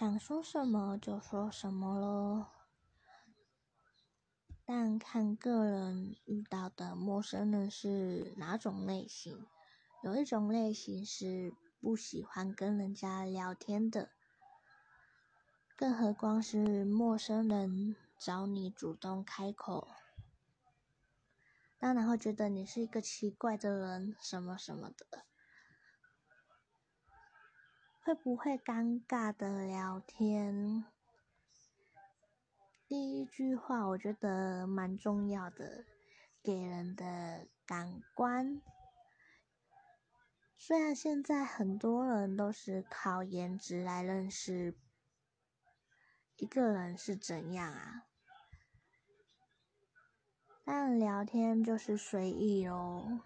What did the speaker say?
想说什么就说什么喽。但看个人遇到的陌生人是哪种类型，有一种类型是不喜欢跟人家聊天的，更何况是陌生人找你主动开口，当然会觉得你是一个奇怪的人，什么什么的。会不会尴尬的聊天？第一句话我觉得蛮重要的，给人的感官。虽然现在很多人都是靠颜值来认识一个人是怎样啊，但聊天就是随意哦。